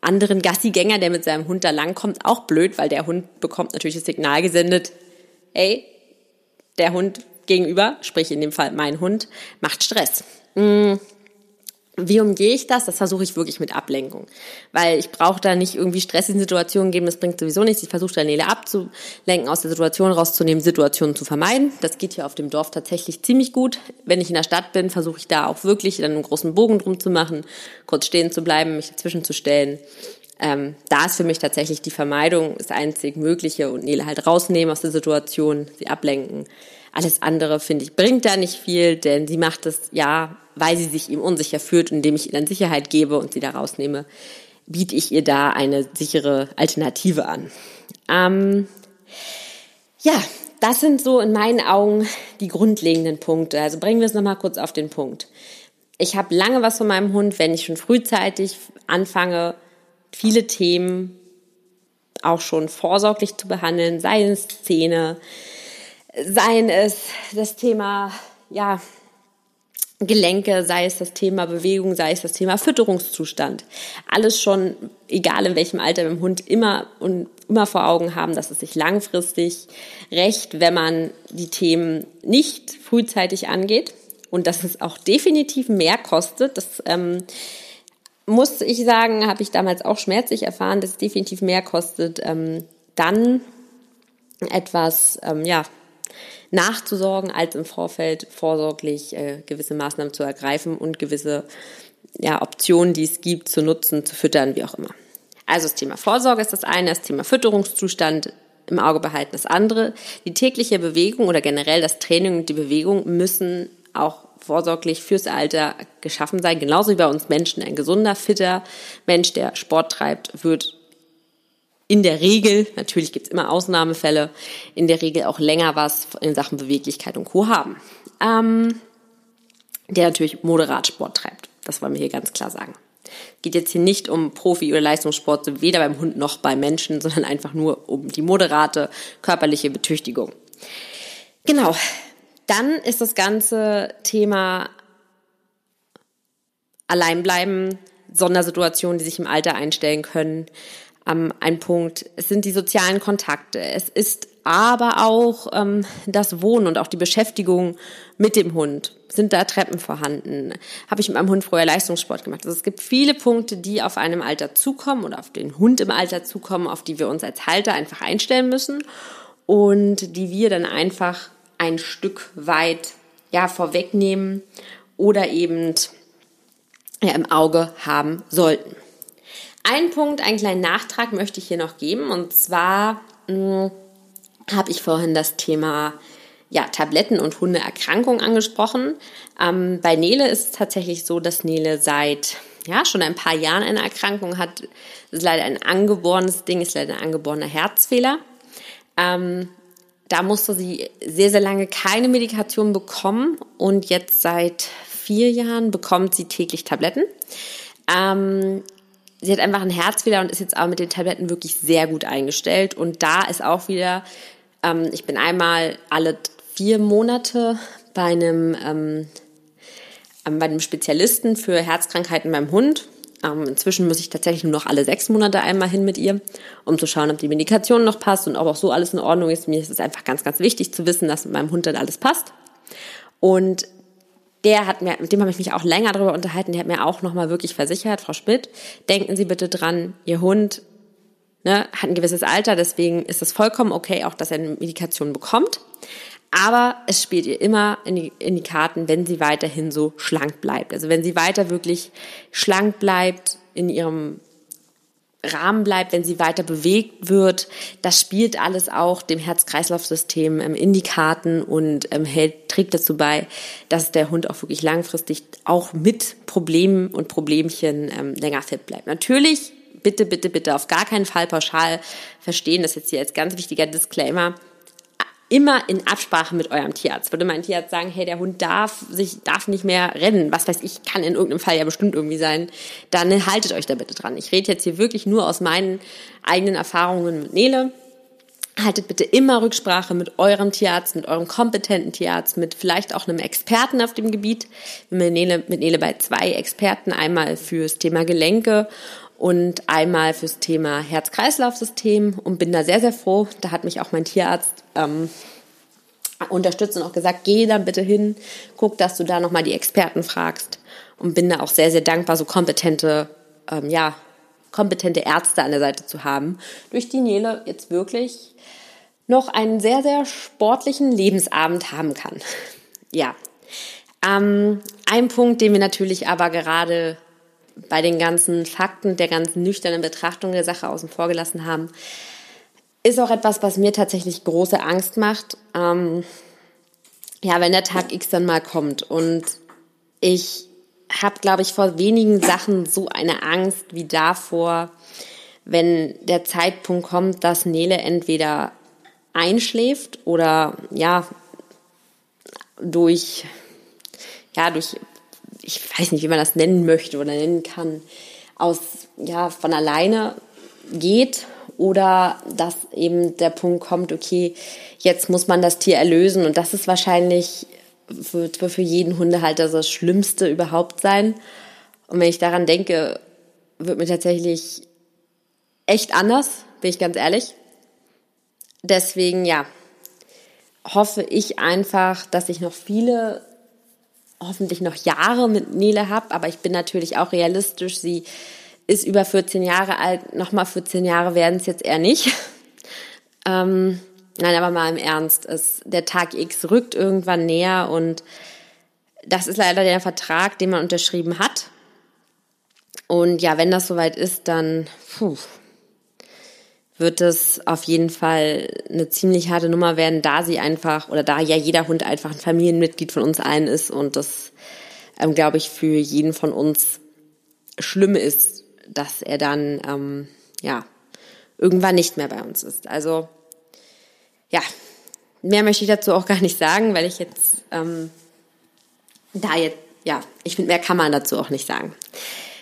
anderen Gassigänger, der mit seinem Hund da langkommt, auch blöd, weil der Hund bekommt natürlich das Signal gesendet, ey, der Hund gegenüber, sprich in dem Fall mein Hund, macht Stress. Mm. Wie umgehe ich das? Das versuche ich wirklich mit Ablenkung. Weil ich brauche da nicht irgendwie stressige Situationen geben, das bringt sowieso nichts. Ich versuche da Nele abzulenken, aus der Situation rauszunehmen, Situationen zu vermeiden. Das geht hier auf dem Dorf tatsächlich ziemlich gut. Wenn ich in der Stadt bin, versuche ich da auch wirklich dann einen großen Bogen drum zu machen, kurz stehen zu bleiben, mich dazwischen zu stellen. Ähm, da ist für mich tatsächlich die Vermeidung das einzig Mögliche und Nele halt rausnehmen aus der Situation, sie ablenken. Alles andere, finde ich, bringt da nicht viel, denn sie macht es ja, weil sie sich ihm unsicher fühlt indem ich ihr dann Sicherheit gebe und sie da rausnehme, biete ich ihr da eine sichere Alternative an. Ähm, ja, das sind so in meinen Augen die grundlegenden Punkte. Also bringen wir es nochmal kurz auf den Punkt. Ich habe lange was von meinem Hund, wenn ich schon frühzeitig anfange, viele Themen auch schon vorsorglich zu behandeln, sei es Zähne, seien es das Thema, ja, Gelenke, sei es das Thema Bewegung, sei es das Thema Fütterungszustand. Alles schon, egal in welchem Alter dem Hund, immer und immer vor Augen haben, dass es sich langfristig recht, wenn man die Themen nicht frühzeitig angeht und dass es auch definitiv mehr kostet. Das ähm, muss ich sagen, habe ich damals auch schmerzlich erfahren, dass es definitiv mehr kostet, ähm, dann etwas, ähm, ja, nachzusorgen, als im Vorfeld vorsorglich äh, gewisse Maßnahmen zu ergreifen und gewisse ja, Optionen, die es gibt, zu nutzen, zu füttern, wie auch immer. Also das Thema Vorsorge ist das eine, das Thema Fütterungszustand im Auge behalten das andere. Die tägliche Bewegung oder generell das Training und die Bewegung müssen auch vorsorglich fürs Alter geschaffen sein. Genauso wie bei uns Menschen. Ein gesunder, fitter Mensch, der Sport treibt, wird in der Regel, natürlich gibt's immer Ausnahmefälle, in der Regel auch länger was in Sachen Beweglichkeit und Co. haben. Ähm, der natürlich moderat Sport treibt. Das wollen wir hier ganz klar sagen. Geht jetzt hier nicht um Profi- oder Leistungssport, weder beim Hund noch beim Menschen, sondern einfach nur um die moderate körperliche Betüchtigung. Genau. Dann ist das ganze Thema Alleinbleiben, Sondersituationen, die sich im Alter einstellen können, ähm, ein Punkt. Es sind die sozialen Kontakte. Es ist aber auch ähm, das Wohnen und auch die Beschäftigung mit dem Hund. Sind da Treppen vorhanden? Habe ich mit meinem Hund früher Leistungssport gemacht? Also es gibt viele Punkte, die auf einem Alter zukommen oder auf den Hund im Alter zukommen, auf die wir uns als Halter einfach einstellen müssen und die wir dann einfach ein Stück weit ja vorwegnehmen oder eben ja, im Auge haben sollten. Ein Punkt, einen kleinen Nachtrag möchte ich hier noch geben und zwar hm, habe ich vorhin das Thema ja, Tabletten und Hundeerkrankungen angesprochen. Ähm, bei Nele ist es tatsächlich so, dass Nele seit ja, schon ein paar Jahren eine Erkrankung hat. Das ist leider ein angeborenes Ding, ist leider ein angeborener Herzfehler. Ähm, da musste sie sehr, sehr lange keine Medikation bekommen und jetzt seit vier Jahren bekommt sie täglich Tabletten. Ähm, sie hat einfach einen Herzfehler und ist jetzt aber mit den Tabletten wirklich sehr gut eingestellt. Und da ist auch wieder, ähm, ich bin einmal alle vier Monate bei einem, ähm, ähm, bei einem Spezialisten für Herzkrankheiten beim Hund. Ähm, inzwischen muss ich tatsächlich nur noch alle sechs Monate einmal hin mit ihr, um zu schauen, ob die Medikation noch passt und ob auch so alles in Ordnung ist. Mir ist es einfach ganz, ganz wichtig zu wissen, dass mit meinem Hund dann alles passt. Und der hat mir, mit dem habe ich mich auch länger darüber unterhalten, der hat mir auch nochmal wirklich versichert, Frau Schmidt, denken Sie bitte dran, Ihr Hund ne, hat ein gewisses Alter, deswegen ist es vollkommen okay, auch dass er eine Medikation bekommt. Aber es spielt ihr immer in die, in die Karten, wenn sie weiterhin so schlank bleibt. Also wenn sie weiter wirklich schlank bleibt, in ihrem Rahmen bleibt, wenn sie weiter bewegt wird, das spielt alles auch dem Herz-Kreislauf-System ähm, in die Karten und ähm, hält, trägt dazu bei, dass der Hund auch wirklich langfristig auch mit Problemen und Problemchen ähm, länger fit bleibt. Natürlich, bitte, bitte, bitte auf gar keinen Fall pauschal verstehen, das jetzt hier als ganz wichtiger Disclaimer, immer in Absprache mit eurem Tierarzt. Würde mein Tierarzt sagen, hey, der Hund darf sich, darf nicht mehr rennen, was weiß ich, kann in irgendeinem Fall ja bestimmt irgendwie sein, dann haltet euch da bitte dran. Ich rede jetzt hier wirklich nur aus meinen eigenen Erfahrungen mit Nele. Haltet bitte immer Rücksprache mit eurem Tierarzt, mit eurem kompetenten Tierarzt, mit vielleicht auch einem Experten auf dem Gebiet. Mit Nele, mit Nele bei zwei Experten, einmal fürs Thema Gelenke und einmal fürs Thema Herz-Kreislauf-System und bin da sehr, sehr froh. Da hat mich auch mein Tierarzt ähm, unterstützt und auch gesagt, geh dann bitte hin, guck, dass du da nochmal die Experten fragst und bin da auch sehr, sehr dankbar, so kompetente, ähm, ja, kompetente Ärzte an der Seite zu haben, durch die Nele jetzt wirklich noch einen sehr, sehr sportlichen Lebensabend haben kann. Ja. Ähm, ein Punkt, den wir natürlich aber gerade bei den ganzen Fakten, der ganzen nüchternen Betrachtung der Sache außen vor gelassen haben, ist auch etwas, was mir tatsächlich große Angst macht. Ähm, ja, wenn der Tag X dann mal kommt und ich habe, glaube ich, vor wenigen Sachen so eine Angst wie davor, wenn der Zeitpunkt kommt, dass Nele entweder einschläft oder ja durch ja durch ich weiß nicht, wie man das nennen möchte oder nennen kann, aus, ja, von alleine geht oder dass eben der Punkt kommt, okay, jetzt muss man das Tier erlösen und das ist wahrscheinlich wird für jeden Hundehalter das Schlimmste überhaupt sein. Und wenn ich daran denke, wird mir tatsächlich echt anders, bin ich ganz ehrlich. Deswegen, ja, hoffe ich einfach, dass ich noch viele hoffentlich noch Jahre mit Nele habe, aber ich bin natürlich auch realistisch. Sie ist über 14 Jahre alt, nochmal 14 Jahre werden es jetzt eher nicht. ähm, nein, aber mal im Ernst, es, der Tag X rückt irgendwann näher und das ist leider der Vertrag, den man unterschrieben hat. Und ja, wenn das soweit ist, dann puh, wird es auf jeden Fall eine ziemlich harte Nummer werden, da sie einfach oder da ja jeder Hund einfach ein Familienmitglied von uns allen ist und das, ähm, glaube ich, für jeden von uns schlimm ist, dass er dann ähm, ja irgendwann nicht mehr bei uns ist. Also ja, mehr möchte ich dazu auch gar nicht sagen, weil ich jetzt ähm, da jetzt ja, ich finde, mehr kann man dazu auch nicht sagen.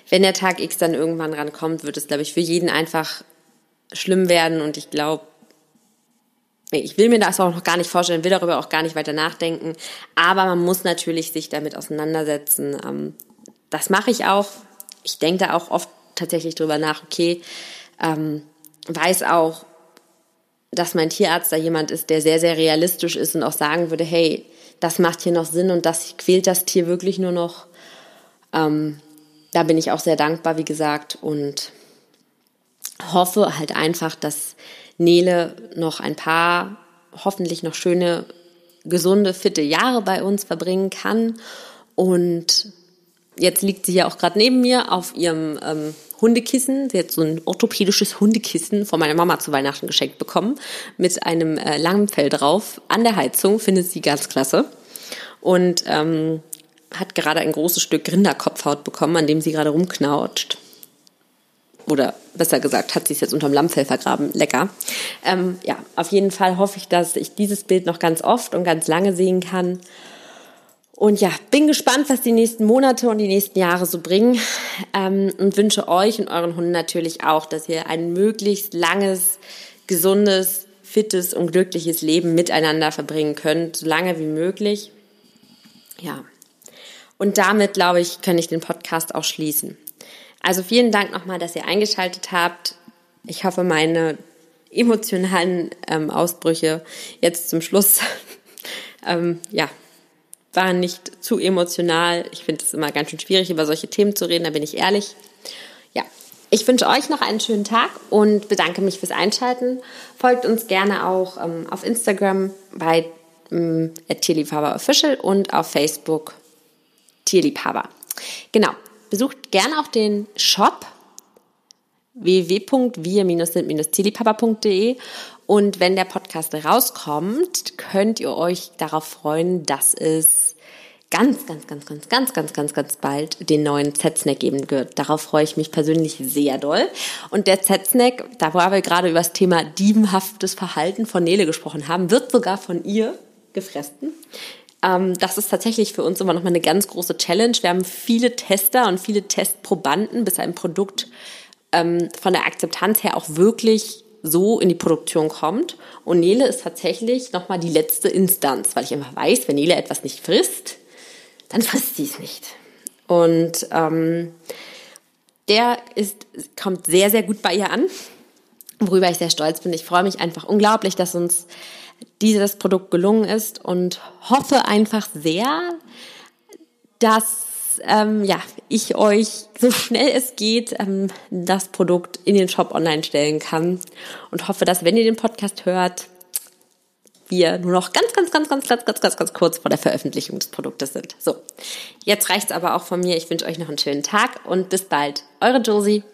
Wenn der Tag X dann irgendwann rankommt, wird es, glaube ich, für jeden einfach schlimm werden und ich glaube, ich will mir das auch noch gar nicht vorstellen, will darüber auch gar nicht weiter nachdenken, aber man muss natürlich sich damit auseinandersetzen. Ähm, das mache ich auch. Ich denke da auch oft tatsächlich drüber nach, okay, ähm, weiß auch, dass mein Tierarzt da jemand ist, der sehr, sehr realistisch ist und auch sagen würde, hey, das macht hier noch Sinn und das quält das Tier wirklich nur noch. Ähm, da bin ich auch sehr dankbar, wie gesagt, und hoffe halt einfach, dass Nele noch ein paar, hoffentlich noch schöne, gesunde, fitte Jahre bei uns verbringen kann. Und jetzt liegt sie ja auch gerade neben mir auf ihrem ähm, Hundekissen. Sie hat so ein orthopädisches Hundekissen von meiner Mama zu Weihnachten geschenkt bekommen mit einem äh, langen Fell drauf an der Heizung. Findet sie ganz klasse. Und ähm, hat gerade ein großes Stück Rinderkopfhaut bekommen, an dem sie gerade rumknautscht. Oder besser gesagt, hat sie es jetzt unterm Lammfell vergraben. Lecker. Ähm, ja, auf jeden Fall hoffe ich, dass ich dieses Bild noch ganz oft und ganz lange sehen kann. Und ja, bin gespannt, was die nächsten Monate und die nächsten Jahre so bringen. Ähm, und wünsche euch und euren Hunden natürlich auch, dass ihr ein möglichst langes, gesundes, fittes und glückliches Leben miteinander verbringen könnt, so lange wie möglich. Ja, und damit, glaube ich, kann ich den Podcast auch schließen. Also vielen Dank nochmal, dass ihr eingeschaltet habt. Ich hoffe, meine emotionalen ähm, Ausbrüche jetzt zum Schluss, ähm, ja, waren nicht zu emotional. Ich finde es immer ganz schön schwierig, über solche Themen zu reden, da bin ich ehrlich. Ja, ich wünsche euch noch einen schönen Tag und bedanke mich fürs Einschalten. Folgt uns gerne auch ähm, auf Instagram bei ähm, Official und auf Facebook Tierliebhaber. Genau. Besucht gerne auch den Shop www.wir-sind-tierliebhaber.de und wenn der Podcast rauskommt, könnt ihr euch darauf freuen, dass es ganz, ganz, ganz, ganz, ganz, ganz, ganz, ganz bald den neuen Z-Snack geben wird. Darauf freue ich mich persönlich sehr doll. Und der Z-Snack, da wo wir gerade über das Thema diebenhaftes Verhalten von Nele gesprochen haben, wird sogar von ihr gefressen. Ähm, das ist tatsächlich für uns immer noch mal eine ganz große Challenge. Wir haben viele Tester und viele Testprobanden, bis ein Produkt ähm, von der Akzeptanz her auch wirklich so in die Produktion kommt. Und Nele ist tatsächlich noch mal die letzte Instanz, weil ich immer weiß, wenn Nele etwas nicht frisst, dann frisst sie es nicht. Und ähm, der ist, kommt sehr, sehr gut bei ihr an, worüber ich sehr stolz bin. Ich freue mich einfach unglaublich, dass uns dieses Produkt gelungen ist und hoffe einfach sehr, ähm, ja, ich euch so schnell es geht ähm, das Produkt in den Shop online stellen kann und hoffe, dass wenn ihr den Podcast hört, wir nur noch ganz, ganz, ganz, ganz, ganz, ganz, ganz, ganz kurz vor der Veröffentlichung des Produktes sind. So, jetzt reicht's aber auch von mir. Ich wünsche euch noch einen schönen Tag und bis bald. Eure Josie.